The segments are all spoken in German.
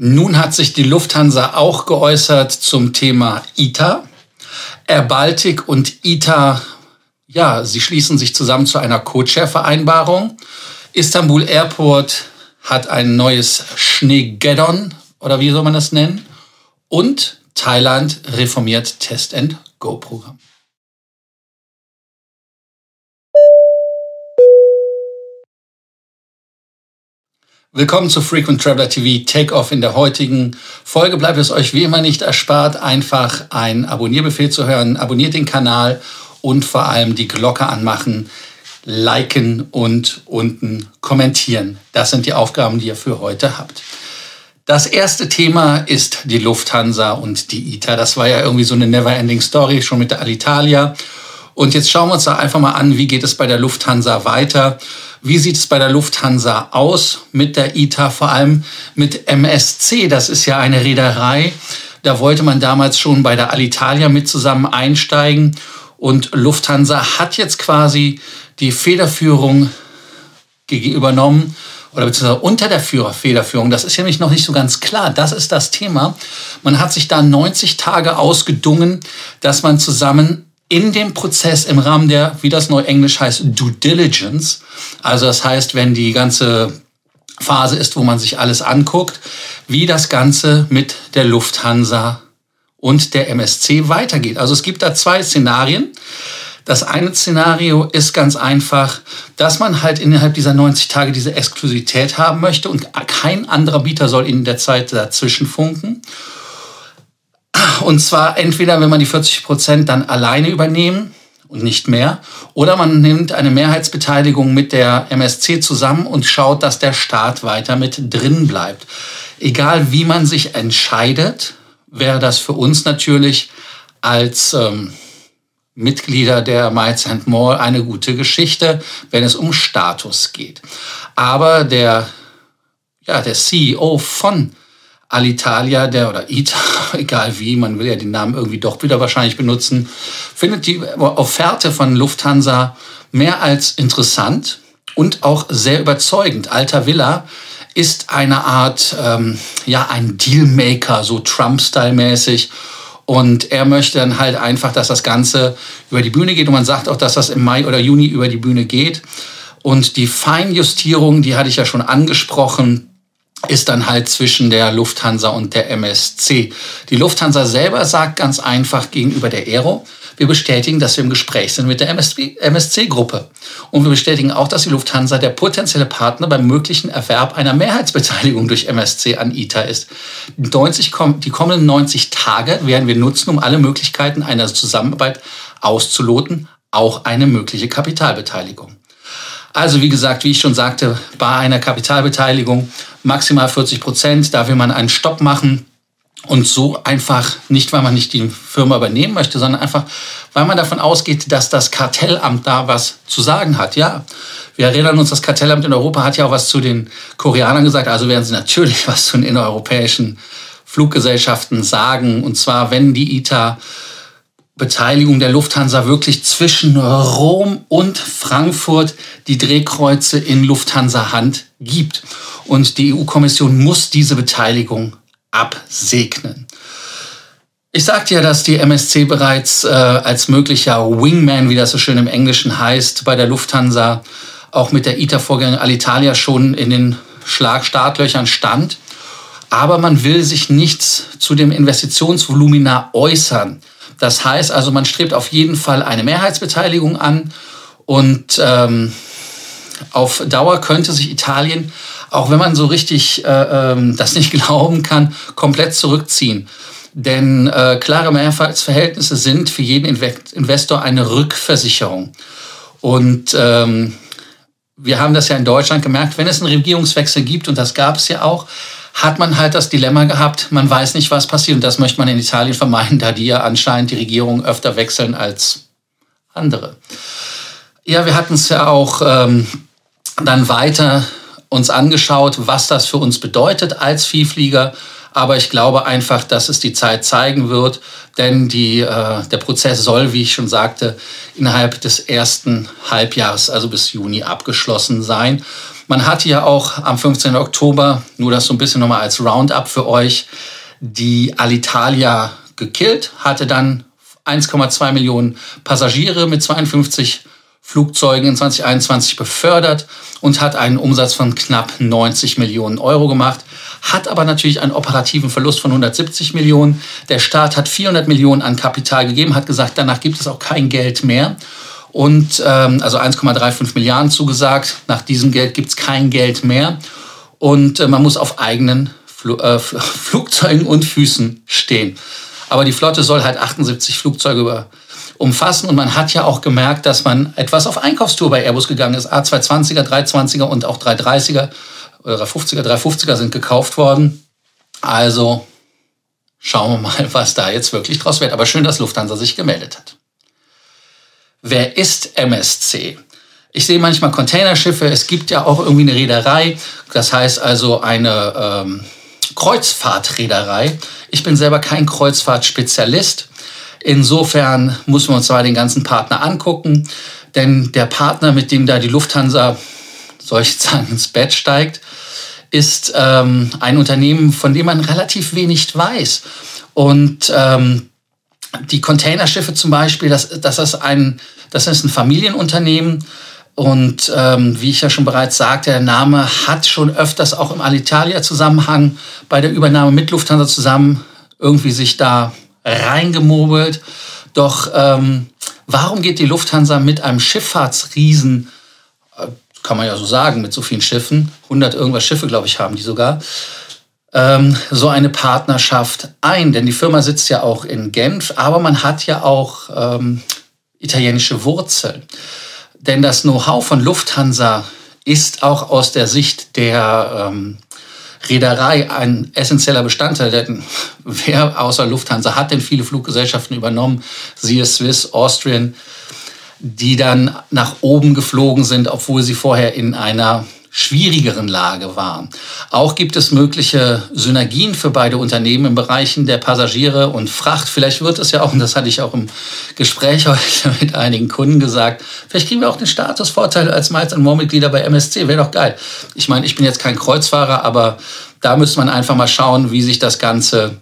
Nun hat sich die Lufthansa auch geäußert zum Thema ITA. Air Baltic und ITA, ja, sie schließen sich zusammen zu einer Codeshare-Vereinbarung. Istanbul Airport hat ein neues Schneegeddon, oder wie soll man das nennen? Und Thailand reformiert Test-and-Go-Programm. Willkommen zu Frequent Traveler TV Takeoff. In der heutigen Folge bleibt es euch wie immer nicht erspart, einfach einen Abonnierbefehl zu hören. Abonniert den Kanal und vor allem die Glocke anmachen, liken und unten kommentieren. Das sind die Aufgaben, die ihr für heute habt. Das erste Thema ist die Lufthansa und die ITA. Das war ja irgendwie so eine never-ending Story, schon mit der Alitalia. Und jetzt schauen wir uns da einfach mal an, wie geht es bei der Lufthansa weiter. Wie sieht es bei der Lufthansa aus mit der ITA, vor allem mit MSC? Das ist ja eine Reederei. Da wollte man damals schon bei der Alitalia mit zusammen einsteigen. Und Lufthansa hat jetzt quasi die Federführung übernommen oder beziehungsweise unter der Führer Federführung. Das ist ja nämlich noch nicht so ganz klar. Das ist das Thema. Man hat sich da 90 Tage ausgedungen, dass man zusammen in dem Prozess im Rahmen der, wie das neu Englisch heißt, Due Diligence, also das heißt, wenn die ganze Phase ist, wo man sich alles anguckt, wie das Ganze mit der Lufthansa und der MSC weitergeht. Also es gibt da zwei Szenarien. Das eine Szenario ist ganz einfach, dass man halt innerhalb dieser 90 Tage diese Exklusivität haben möchte und kein anderer Bieter soll in der Zeit dazwischen funken. Und zwar entweder, wenn man die 40 Prozent dann alleine übernehmen und nicht mehr, oder man nimmt eine Mehrheitsbeteiligung mit der MSC zusammen und schaut, dass der Staat weiter mit drin bleibt. Egal wie man sich entscheidet, wäre das für uns natürlich als ähm, Mitglieder der Miles and More eine gute Geschichte, wenn es um Status geht. Aber der, ja, der CEO von Alitalia, der oder ITA, egal wie, man will ja den Namen irgendwie doch wieder wahrscheinlich benutzen, findet die Offerte von Lufthansa mehr als interessant und auch sehr überzeugend. Alta Villa ist eine Art, ähm, ja, ein Dealmaker, so Trump-Style-mäßig. Und er möchte dann halt einfach, dass das Ganze über die Bühne geht. Und man sagt auch, dass das im Mai oder Juni über die Bühne geht. Und die Feinjustierung, die hatte ich ja schon angesprochen, ist dann halt zwischen der Lufthansa und der MSC. Die Lufthansa selber sagt ganz einfach gegenüber der Aero, wir bestätigen, dass wir im Gespräch sind mit der MSC-Gruppe. Und wir bestätigen auch, dass die Lufthansa der potenzielle Partner beim möglichen Erwerb einer Mehrheitsbeteiligung durch MSC an ITA ist. 90, die kommenden 90 Tage werden wir nutzen, um alle Möglichkeiten einer Zusammenarbeit auszuloten, auch eine mögliche Kapitalbeteiligung. Also wie gesagt, wie ich schon sagte, bei einer Kapitalbeteiligung maximal 40 Prozent, da will man einen Stopp machen. Und so einfach, nicht weil man nicht die Firma übernehmen möchte, sondern einfach, weil man davon ausgeht, dass das Kartellamt da was zu sagen hat. Ja, wir erinnern uns, das Kartellamt in Europa hat ja auch was zu den Koreanern gesagt. Also werden sie natürlich was zu den innereuropäischen Fluggesellschaften sagen. Und zwar, wenn die ITA Beteiligung der Lufthansa wirklich zwischen Rom und Frankfurt die Drehkreuze in Lufthansa Hand gibt. Und die EU-Kommission muss diese Beteiligung absegnen. Ich sagte ja, dass die MSC bereits äh, als möglicher Wingman, wie das so schön im Englischen heißt, bei der Lufthansa auch mit der ITA-Vorgänger Alitalia schon in den Schlagstartlöchern stand. Aber man will sich nicht zu dem Investitionsvolumina äußern. Das heißt also, man strebt auf jeden Fall eine Mehrheitsbeteiligung an und ähm, auf Dauer könnte sich Italien, auch wenn man so richtig äh, ähm, das nicht glauben kann, komplett zurückziehen. Denn äh, klare Mehrheitsverhältnisse sind für jeden Investor eine Rückversicherung. Und ähm, wir haben das ja in Deutschland gemerkt, wenn es einen Regierungswechsel gibt, und das gab es ja auch, hat man halt das Dilemma gehabt, man weiß nicht, was passiert. Und das möchte man in Italien vermeiden, da die ja anscheinend die Regierung öfter wechseln als andere. Ja, wir hatten es ja auch ähm, dann weiter uns angeschaut, was das für uns bedeutet als Viehflieger. Aber ich glaube einfach, dass es die Zeit zeigen wird, denn die, äh, der Prozess soll, wie ich schon sagte, innerhalb des ersten Halbjahres, also bis Juni, abgeschlossen sein. Man hatte ja auch am 15. Oktober, nur das so ein bisschen nochmal als Roundup für euch, die Alitalia gekillt, hatte dann 1,2 Millionen Passagiere mit 52 Flugzeugen in 2021 befördert und hat einen Umsatz von knapp 90 Millionen Euro gemacht, hat aber natürlich einen operativen Verlust von 170 Millionen. Der Staat hat 400 Millionen an Kapital gegeben, hat gesagt, danach gibt es auch kein Geld mehr. Und ähm, also 1,35 Milliarden zugesagt. Nach diesem Geld gibt es kein Geld mehr. Und äh, man muss auf eigenen Fl äh, Flugzeugen und Füßen stehen. Aber die Flotte soll halt 78 Flugzeuge über, umfassen. Und man hat ja auch gemerkt, dass man etwas auf Einkaufstour bei Airbus gegangen ist. A220er, 320er und auch 330er oder 350er, 350er sind gekauft worden. Also schauen wir mal, was da jetzt wirklich draus wird. Aber schön, dass Lufthansa sich gemeldet hat. Wer ist MSC? Ich sehe manchmal Containerschiffe. Es gibt ja auch irgendwie eine Reederei. Das heißt also eine ähm, Kreuzfahrtreederei. Ich bin selber kein Kreuzfahrtspezialist. Insofern muss man uns zwar den ganzen Partner angucken, denn der Partner, mit dem da die Lufthansa, soll ich sagen, ins Bett steigt, ist ähm, ein Unternehmen, von dem man relativ wenig weiß. Und ähm, die Containerschiffe zum Beispiel, das, das, ist ein, das ist ein Familienunternehmen. Und ähm, wie ich ja schon bereits sagte, der Name hat schon öfters auch im Alitalia-Zusammenhang bei der Übernahme mit Lufthansa zusammen irgendwie sich da reingemogelt. Doch ähm, warum geht die Lufthansa mit einem Schifffahrtsriesen, äh, kann man ja so sagen, mit so vielen Schiffen, 100 irgendwas Schiffe, glaube ich, haben die sogar, ähm, so eine Partnerschaft ein? Denn die Firma sitzt ja auch in Genf, aber man hat ja auch ähm, italienische Wurzeln. Denn das Know-how von Lufthansa ist auch aus der Sicht der ähm, Reederei ein essentieller Bestandteil. Denn wer außer Lufthansa hat denn viele Fluggesellschaften übernommen? Siehe Swiss, Austrian, die dann nach oben geflogen sind, obwohl sie vorher in einer schwierigeren Lage waren. Auch gibt es mögliche Synergien für beide Unternehmen im Bereichen der Passagiere und Fracht. Vielleicht wird es ja auch, und das hatte ich auch im Gespräch heute mit einigen Kunden gesagt, vielleicht kriegen wir auch den Statusvorteil als Miles More Mitglieder bei MSC. Wäre doch geil. Ich meine, ich bin jetzt kein Kreuzfahrer, aber da müsste man einfach mal schauen, wie sich das Ganze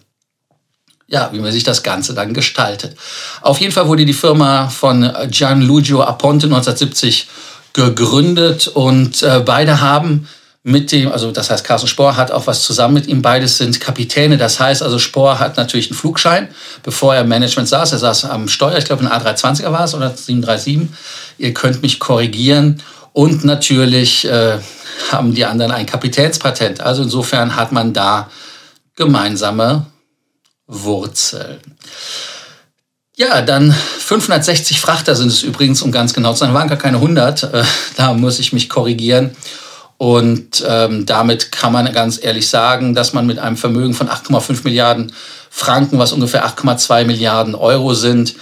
ja, wie man sich das Ganze dann gestaltet. Auf jeden Fall wurde die Firma von Gianluigi Aponte 1970 gegründet und äh, beide haben mit dem, also das heißt, Carsten Spohr hat auch was zusammen mit ihm. Beides sind Kapitäne. Das heißt also, Spohr hat natürlich einen Flugschein, bevor er im Management saß. Er saß am Steuer, ich glaube, ein A320er war es oder 737. Ihr könnt mich korrigieren. Und natürlich äh, haben die anderen ein Kapitänspatent. Also insofern hat man da gemeinsame Wurzeln. Ja, dann 560 Frachter sind es übrigens, um ganz genau zu sein. Waren gar keine 100. Äh, da muss ich mich korrigieren. Und ähm, damit kann man ganz ehrlich sagen, dass man mit einem Vermögen von 8,5 Milliarden Franken, was ungefähr 8,2 Milliarden Euro sind,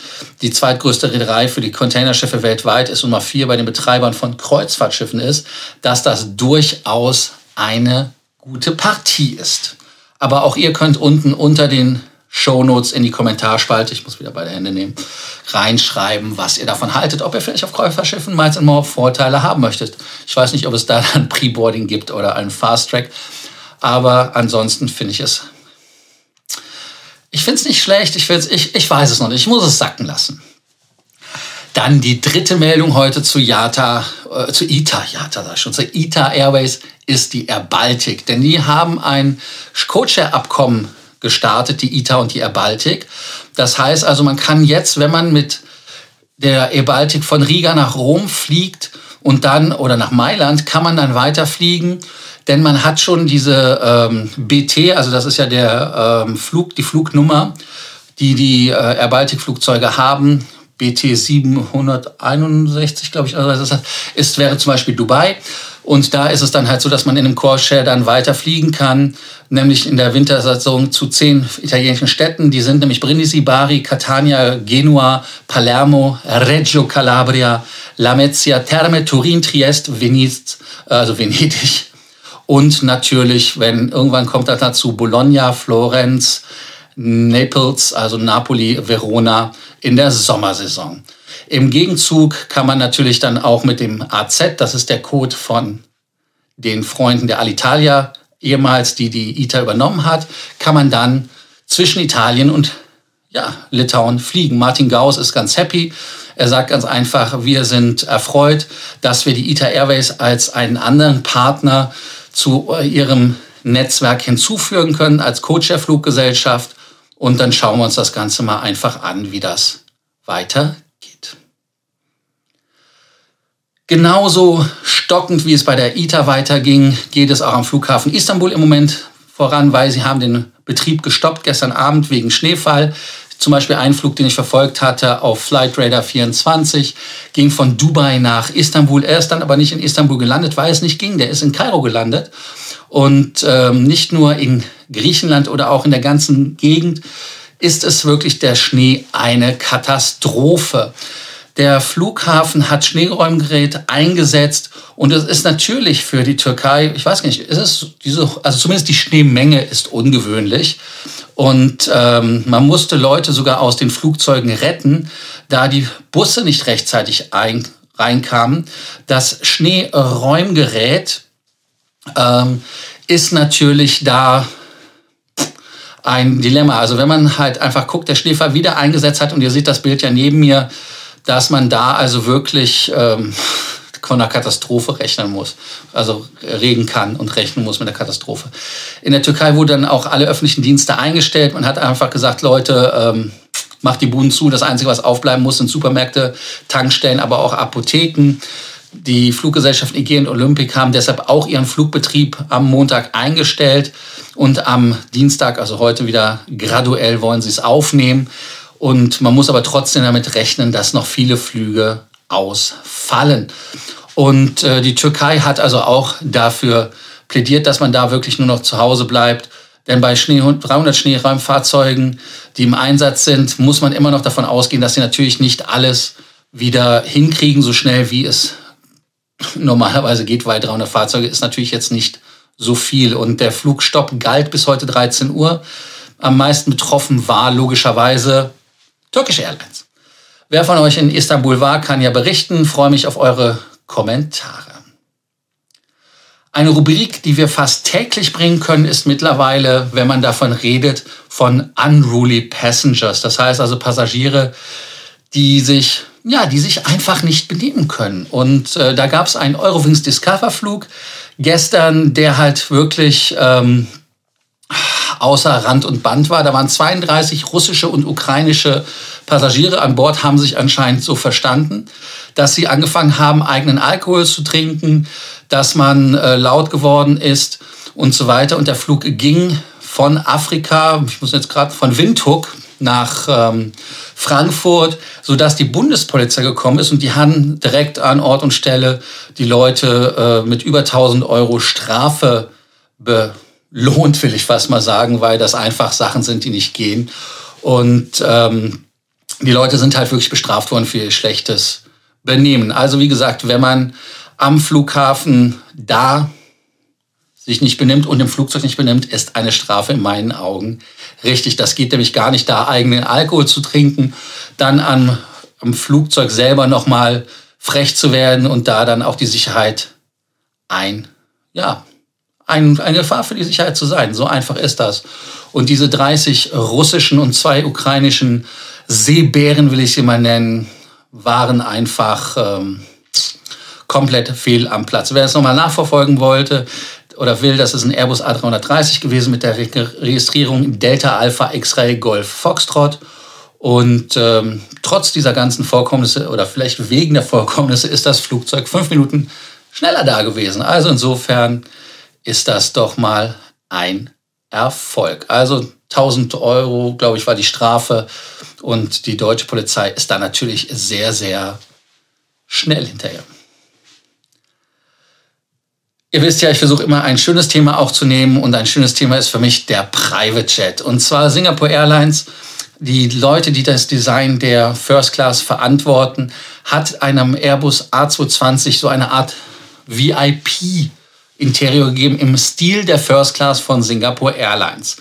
die zweitgrößte Reederei für die Containerschiffe weltweit ist und Nummer vier bei den Betreibern von Kreuzfahrtschiffen ist, dass das durchaus eine gute Partie ist. Aber auch ihr könnt unten unter den Shownotes in die Kommentarspalte, ich muss wieder beide Hände nehmen, reinschreiben, was ihr davon haltet, ob ihr vielleicht auf Käuferschiffen Miles More Vorteile haben möchtet. Ich weiß nicht, ob es da ein Pre-Boarding gibt oder einen Fast Track, aber ansonsten finde ich es. Ich finde es nicht schlecht, ich, ich, ich weiß es noch nicht, ich muss es sacken lassen. Dann die dritte Meldung heute zu IATA, äh, zu ITA, sag ich schon, zu ITA Airways ist die Air Baltic. Denn die haben ein Codeshare-Abkommen gestartet, die ITA und die Air Baltic. Das heißt also, man kann jetzt, wenn man mit der Air Baltic von Riga nach Rom fliegt und dann oder nach Mailand, kann man dann weiterfliegen, denn man hat schon diese ähm, BT, also das ist ja der ähm, Flug, die Flugnummer, die die äh, Air Baltic Flugzeuge haben. BT 761, glaube ich, also ist, wäre zum Beispiel Dubai. Und da ist es dann halt so, dass man in einem Core-Share dann weiter fliegen kann, nämlich in der Wintersaison zu zehn italienischen Städten. Die sind nämlich Brindisi, Bari, Catania, Genua, Palermo, Reggio Calabria, Lamezia, Terme, Turin, Triest, Venice, also Venedig. Und natürlich, wenn irgendwann kommt das dazu, Bologna, Florenz, Naples, also Napoli, Verona in der Sommersaison. Im Gegenzug kann man natürlich dann auch mit dem AZ, das ist der Code von den Freunden der Alitalia, ehemals die die ITA übernommen hat, kann man dann zwischen Italien und ja, Litauen fliegen. Martin Gauss ist ganz happy. Er sagt ganz einfach, wir sind erfreut, dass wir die ITA Airways als einen anderen Partner zu ihrem Netzwerk hinzufügen können als Coach der Fluggesellschaft. Und dann schauen wir uns das Ganze mal einfach an, wie das weitergeht. Genauso stockend, wie es bei der ITA weiterging, geht es auch am Flughafen Istanbul im Moment voran, weil sie haben den Betrieb gestoppt gestern Abend wegen Schneefall. Zum Beispiel ein Flug, den ich verfolgt hatte auf Flight Radar 24, ging von Dubai nach Istanbul. Er ist dann aber nicht in Istanbul gelandet, weil es nicht ging. Der ist in Kairo gelandet. Und ähm, nicht nur in Griechenland oder auch in der ganzen Gegend ist es wirklich der Schnee eine Katastrophe. Der Flughafen hat Schneeräumgerät eingesetzt und es ist natürlich für die Türkei, ich weiß nicht, ist es diese, also zumindest die Schneemenge ist ungewöhnlich und ähm, man musste Leute sogar aus den Flugzeugen retten, da die Busse nicht rechtzeitig ein, reinkamen. Das Schneeräumgerät ähm, ist natürlich da ein Dilemma. Also wenn man halt einfach guckt, der Schläfer wieder eingesetzt hat und ihr seht das Bild ja neben mir, dass man da also wirklich ähm, von einer Katastrophe rechnen muss. Also reden kann und rechnen muss mit der Katastrophe. In der Türkei wurden dann auch alle öffentlichen Dienste eingestellt. Man hat einfach gesagt, Leute, ähm, macht die Buden zu. Das Einzige, was aufbleiben muss, sind Supermärkte, Tankstellen, aber auch Apotheken. Die Fluggesellschaften IG und Olympic haben deshalb auch ihren Flugbetrieb am Montag eingestellt und am Dienstag, also heute wieder graduell, wollen sie es aufnehmen. Und man muss aber trotzdem damit rechnen, dass noch viele Flüge ausfallen. Und äh, die Türkei hat also auch dafür plädiert, dass man da wirklich nur noch zu Hause bleibt. Denn bei Schnee, 300 Schneeräumfahrzeugen, die im Einsatz sind, muss man immer noch davon ausgehen, dass sie natürlich nicht alles wieder hinkriegen, so schnell wie es normalerweise geht, weil 300 Fahrzeuge ist natürlich jetzt nicht so viel. Und der Flugstopp galt bis heute 13 Uhr. Am meisten betroffen war logischerweise Turkish Airlines. Wer von euch in Istanbul war, kann ja berichten. freue mich auf eure Kommentare. Eine Rubrik, die wir fast täglich bringen können, ist mittlerweile, wenn man davon redet, von unruly passengers. Das heißt also Passagiere, die sich ja, die sich einfach nicht benehmen können. Und äh, da gab es einen Eurowings Discover-Flug gestern, der halt wirklich ähm, außer Rand und Band war. Da waren 32 russische und ukrainische Passagiere an Bord, haben sich anscheinend so verstanden, dass sie angefangen haben, eigenen Alkohol zu trinken, dass man äh, laut geworden ist und so weiter. Und der Flug ging von Afrika, ich muss jetzt gerade von Windhoek nach ähm, Frankfurt, sodass die Bundespolizei gekommen ist und die haben direkt an Ort und Stelle die Leute äh, mit über 1000 Euro Strafe be lohnt, will ich fast mal sagen, weil das einfach Sachen sind, die nicht gehen. Und ähm, die Leute sind halt wirklich bestraft worden für ihr schlechtes Benehmen. Also wie gesagt, wenn man am Flughafen da sich nicht benimmt und im Flugzeug nicht benimmt, ist eine Strafe in meinen Augen richtig. Das geht nämlich gar nicht, da eigenen Alkohol zu trinken, dann am, am Flugzeug selber nochmal frech zu werden und da dann auch die Sicherheit ein, ja, ein, eine Gefahr für die Sicherheit zu sein. So einfach ist das. Und diese 30 russischen und zwei ukrainischen Seebären, will ich sie mal nennen, waren einfach ähm, komplett fehl am Platz. Wer es nochmal nachverfolgen wollte oder will, das ist ein Airbus A330 gewesen mit der Registrierung Delta Alpha X-Ray Golf Foxtrot. Und ähm, trotz dieser ganzen Vorkommnisse oder vielleicht wegen der Vorkommnisse ist das Flugzeug fünf Minuten schneller da gewesen. Also insofern ist das doch mal ein Erfolg. Also 1000 Euro, glaube ich, war die Strafe. Und die deutsche Polizei ist da natürlich sehr, sehr schnell hinterher. Ihr wisst ja, ich versuche immer ein schönes Thema auch zu nehmen und ein schönes Thema ist für mich der Private Jet. Und zwar Singapore Airlines, die Leute, die das Design der First Class verantworten, hat einem Airbus A220 so eine Art VIP Interior gegeben im Stil der First Class von Singapore Airlines.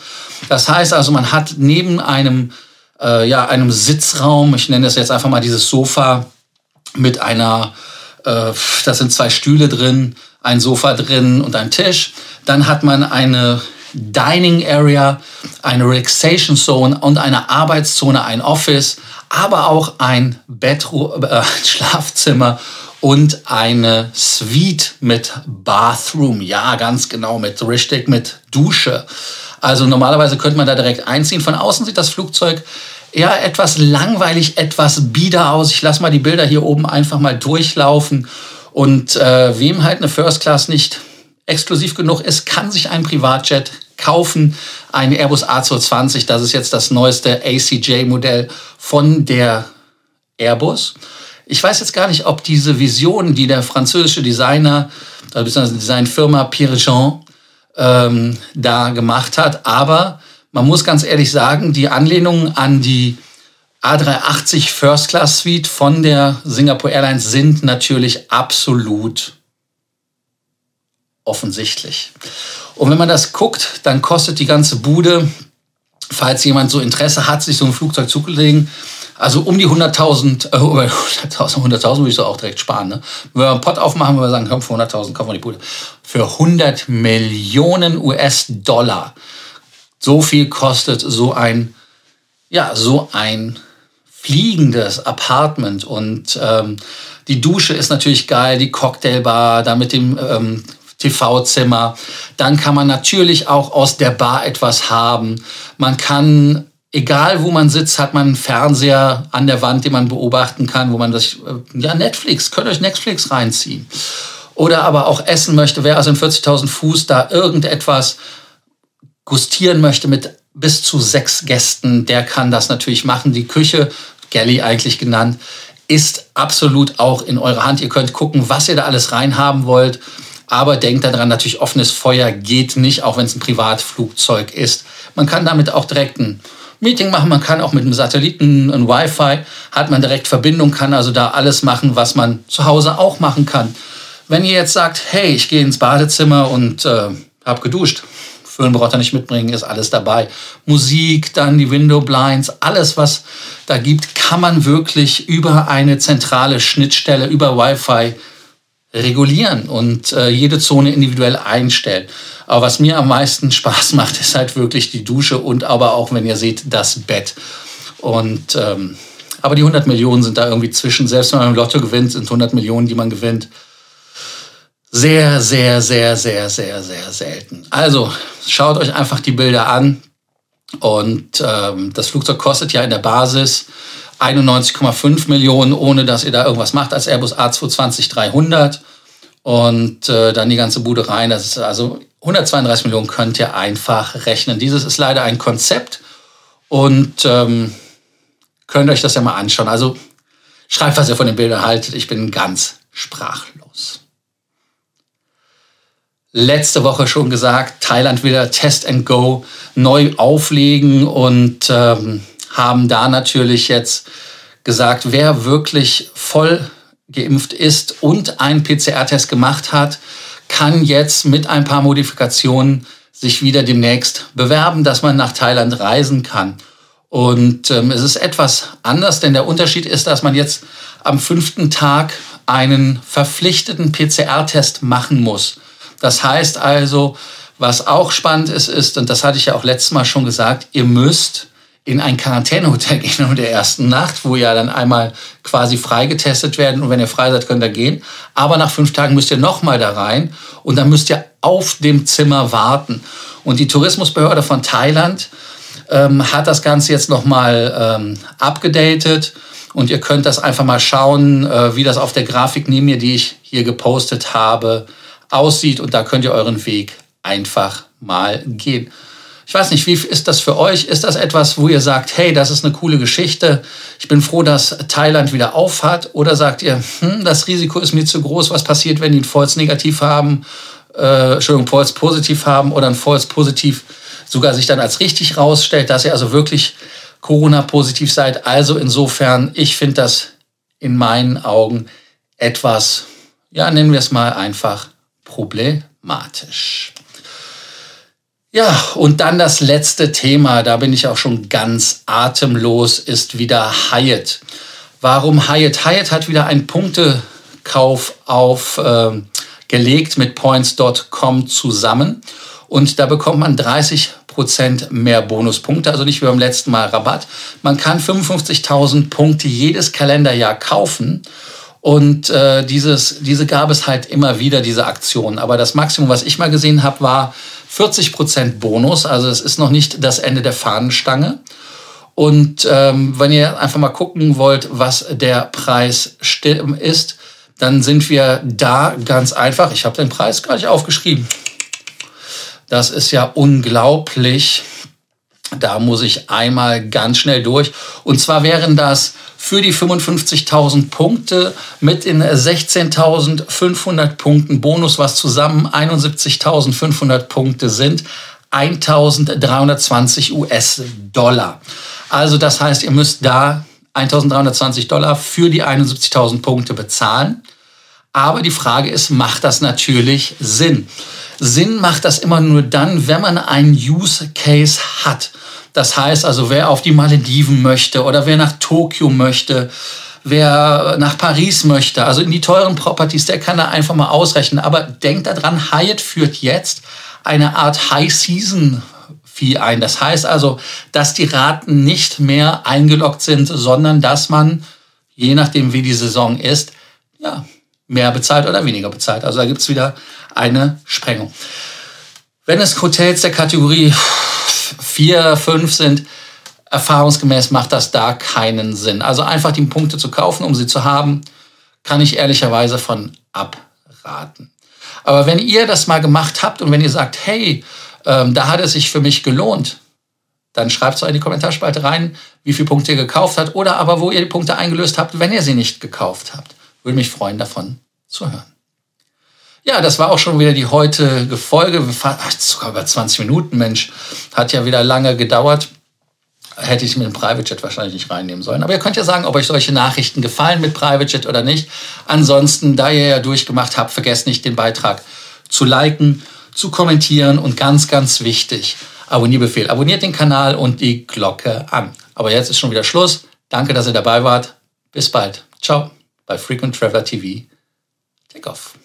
Das heißt also, man hat neben einem, äh, ja, einem Sitzraum, ich nenne das jetzt einfach mal dieses Sofa mit einer, äh, da sind zwei Stühle drin, ein Sofa drin und ein Tisch. Dann hat man eine Dining Area, eine Relaxation Zone und eine Arbeitszone, ein Office, aber auch ein Bedroom, äh, Schlafzimmer und eine Suite mit Bathroom. Ja, ganz genau, mit richtig mit Dusche. Also normalerweise könnte man da direkt einziehen. Von außen sieht das Flugzeug ja etwas langweilig, etwas bieder aus. Ich lasse mal die Bilder hier oben einfach mal durchlaufen. Und äh, wem halt eine First Class nicht exklusiv genug ist, kann sich ein Privatjet kaufen. Ein Airbus A220, das ist jetzt das neueste ACJ-Modell von der Airbus. Ich weiß jetzt gar nicht, ob diese Vision, die der französische Designer, bzw. Designfirma Pierre Jean ähm, da gemacht hat, aber man muss ganz ehrlich sagen, die Anlehnungen an die A380 First Class Suite von der Singapore Airlines sind natürlich absolut offensichtlich. Und wenn man das guckt, dann kostet die ganze Bude, falls jemand so Interesse hat, sich so ein Flugzeug zuzulegen, also um die 100.000, äh, 100.000, 100.000 würde ich so auch direkt sparen. Ne? Wenn wir einen Pott aufmachen, wenn wir sagen, komm, für 100.000 kaufen wir die Bude. Für 100 Millionen US-Dollar. So viel kostet so ein, ja, so ein fliegendes Apartment. Und ähm, die Dusche ist natürlich geil, die Cocktailbar, da mit dem ähm, TV-Zimmer. Dann kann man natürlich auch aus der Bar etwas haben. Man kann egal wo man sitzt, hat man einen Fernseher an der Wand, den man beobachten kann, wo man das, äh, ja, Netflix, könnt euch Netflix reinziehen. Oder aber auch essen möchte, wer also in 40.000 Fuß da irgendetwas gustieren möchte mit bis zu sechs Gästen, der kann das natürlich machen. Die Küche, Galley eigentlich genannt, ist absolut auch in eurer Hand. Ihr könnt gucken, was ihr da alles reinhaben wollt. Aber denkt daran, natürlich offenes Feuer geht nicht, auch wenn es ein Privatflugzeug ist. Man kann damit auch direkt ein Meeting machen. Man kann auch mit einem Satelliten, ein Wi-Fi, hat man direkt Verbindung, kann also da alles machen, was man zu Hause auch machen kann. Wenn ihr jetzt sagt, hey, ich gehe ins Badezimmer und äh, habe geduscht, Föhn braucht ihr nicht mitbringen, ist alles dabei. Musik, dann die Window Blinds, alles, was da gibt, kann man wirklich über eine zentrale Schnittstelle, über Wi-Fi regulieren und äh, jede Zone individuell einstellen. Aber was mir am meisten Spaß macht, ist halt wirklich die Dusche und aber auch, wenn ihr seht, das Bett. Und ähm, aber die 100 Millionen sind da irgendwie zwischen. Selbst wenn man im Lotto gewinnt, sind 100 Millionen, die man gewinnt. Sehr, sehr, sehr, sehr, sehr, sehr selten. Also schaut euch einfach die Bilder an. Und ähm, das Flugzeug kostet ja in der Basis 91,5 Millionen, ohne dass ihr da irgendwas macht als Airbus A220-300 und äh, dann die ganze Bude rein. Das ist also 132 Millionen könnt ihr einfach rechnen. Dieses ist leider ein Konzept und ähm, könnt euch das ja mal anschauen. Also schreibt, was ihr von den Bildern haltet. Ich bin ganz sprachlos. Letzte Woche schon gesagt, Thailand will Test and Go neu auflegen und ähm, haben da natürlich jetzt gesagt, wer wirklich voll geimpft ist und einen PCR-Test gemacht hat, kann jetzt mit ein paar Modifikationen sich wieder demnächst bewerben, dass man nach Thailand reisen kann. Und ähm, es ist etwas anders, denn der Unterschied ist, dass man jetzt am fünften Tag einen verpflichteten PCR-Test machen muss. Das heißt also, was auch spannend ist, ist, und das hatte ich ja auch letztes Mal schon gesagt, ihr müsst in ein Quarantänehotel gehen in der ersten Nacht, wo ja dann einmal quasi freigetestet werden und wenn ihr frei seid, könnt ihr gehen. Aber nach fünf Tagen müsst ihr nochmal da rein und dann müsst ihr auf dem Zimmer warten. Und die Tourismusbehörde von Thailand ähm, hat das Ganze jetzt nochmal ähm, abgedatet und ihr könnt das einfach mal schauen, äh, wie das auf der Grafik neben mir, die ich hier gepostet habe, aussieht und da könnt ihr euren Weg einfach mal gehen. Ich weiß nicht, wie ist das für euch? Ist das etwas, wo ihr sagt, hey, das ist eine coole Geschichte, ich bin froh, dass Thailand wieder aufhat? Oder sagt ihr, hm, das Risiko ist mir zu groß, was passiert, wenn die ein False negativ haben, äh, Entschuldigung, False positiv haben oder ein False positiv sogar sich dann als richtig rausstellt, dass ihr also wirklich Corona-positiv seid. Also insofern, ich finde das in meinen Augen etwas, ja, nennen wir es mal einfach problematisch. Ja, und dann das letzte Thema, da bin ich auch schon ganz atemlos, ist wieder Hyatt. Warum Hyatt? Hyatt hat wieder einen Punktekauf auf äh, gelegt mit points.com zusammen. Und da bekommt man 30 Prozent mehr Bonuspunkte, also nicht wie beim letzten Mal Rabatt. Man kann 55.000 Punkte jedes Kalenderjahr kaufen. Und äh, dieses, diese gab es halt immer wieder, diese Aktion. Aber das Maximum, was ich mal gesehen habe, war 40 Prozent Bonus. Also es ist noch nicht das Ende der Fahnenstange. Und ähm, wenn ihr einfach mal gucken wollt, was der Preis ist, dann sind wir da ganz einfach. Ich habe den Preis gar nicht aufgeschrieben. Das ist ja unglaublich. Da muss ich einmal ganz schnell durch. Und zwar wären das für die 55.000 Punkte mit den 16.500 Punkten Bonus, was zusammen 71.500 Punkte sind, 1.320 US-Dollar. Also das heißt, ihr müsst da 1.320 Dollar für die 71.000 Punkte bezahlen. Aber die Frage ist, macht das natürlich Sinn? Sinn macht das immer nur dann, wenn man einen Use Case hat. Das heißt also, wer auf die Malediven möchte oder wer nach Tokio möchte, wer nach Paris möchte, also in die teuren Properties, der kann da einfach mal ausrechnen. Aber denkt daran, Hyatt führt jetzt eine Art High Season Fee ein. Das heißt also, dass die Raten nicht mehr eingeloggt sind, sondern dass man, je nachdem wie die Saison ist, ja, mehr bezahlt oder weniger bezahlt. Also da gibt's wieder eine Sprengung. Wenn es Hotels der Kategorie 4, 5 sind, erfahrungsgemäß macht das da keinen Sinn. Also einfach die Punkte zu kaufen, um sie zu haben, kann ich ehrlicherweise von abraten. Aber wenn ihr das mal gemacht habt und wenn ihr sagt, hey, ähm, da hat es sich für mich gelohnt, dann schreibt es in die Kommentarspalte rein, wie viele Punkte ihr gekauft habt oder aber wo ihr die Punkte eingelöst habt, wenn ihr sie nicht gekauft habt. Würde mich freuen, davon zu hören. Ja, das war auch schon wieder die heutige Folge. Ach, sogar über 20 Minuten, Mensch. Hat ja wieder lange gedauert. Hätte ich mit dem Private Jet wahrscheinlich nicht reinnehmen sollen. Aber ihr könnt ja sagen, ob euch solche Nachrichten gefallen mit Private Jet oder nicht. Ansonsten, da ihr ja durchgemacht habt, vergesst nicht, den Beitrag zu liken, zu kommentieren und ganz, ganz wichtig, Abonnierbefehl. Abonniert den Kanal und die Glocke an. Aber jetzt ist schon wieder Schluss. Danke, dass ihr dabei wart. Bis bald. Ciao bei Frequent Traveler TV. Take off.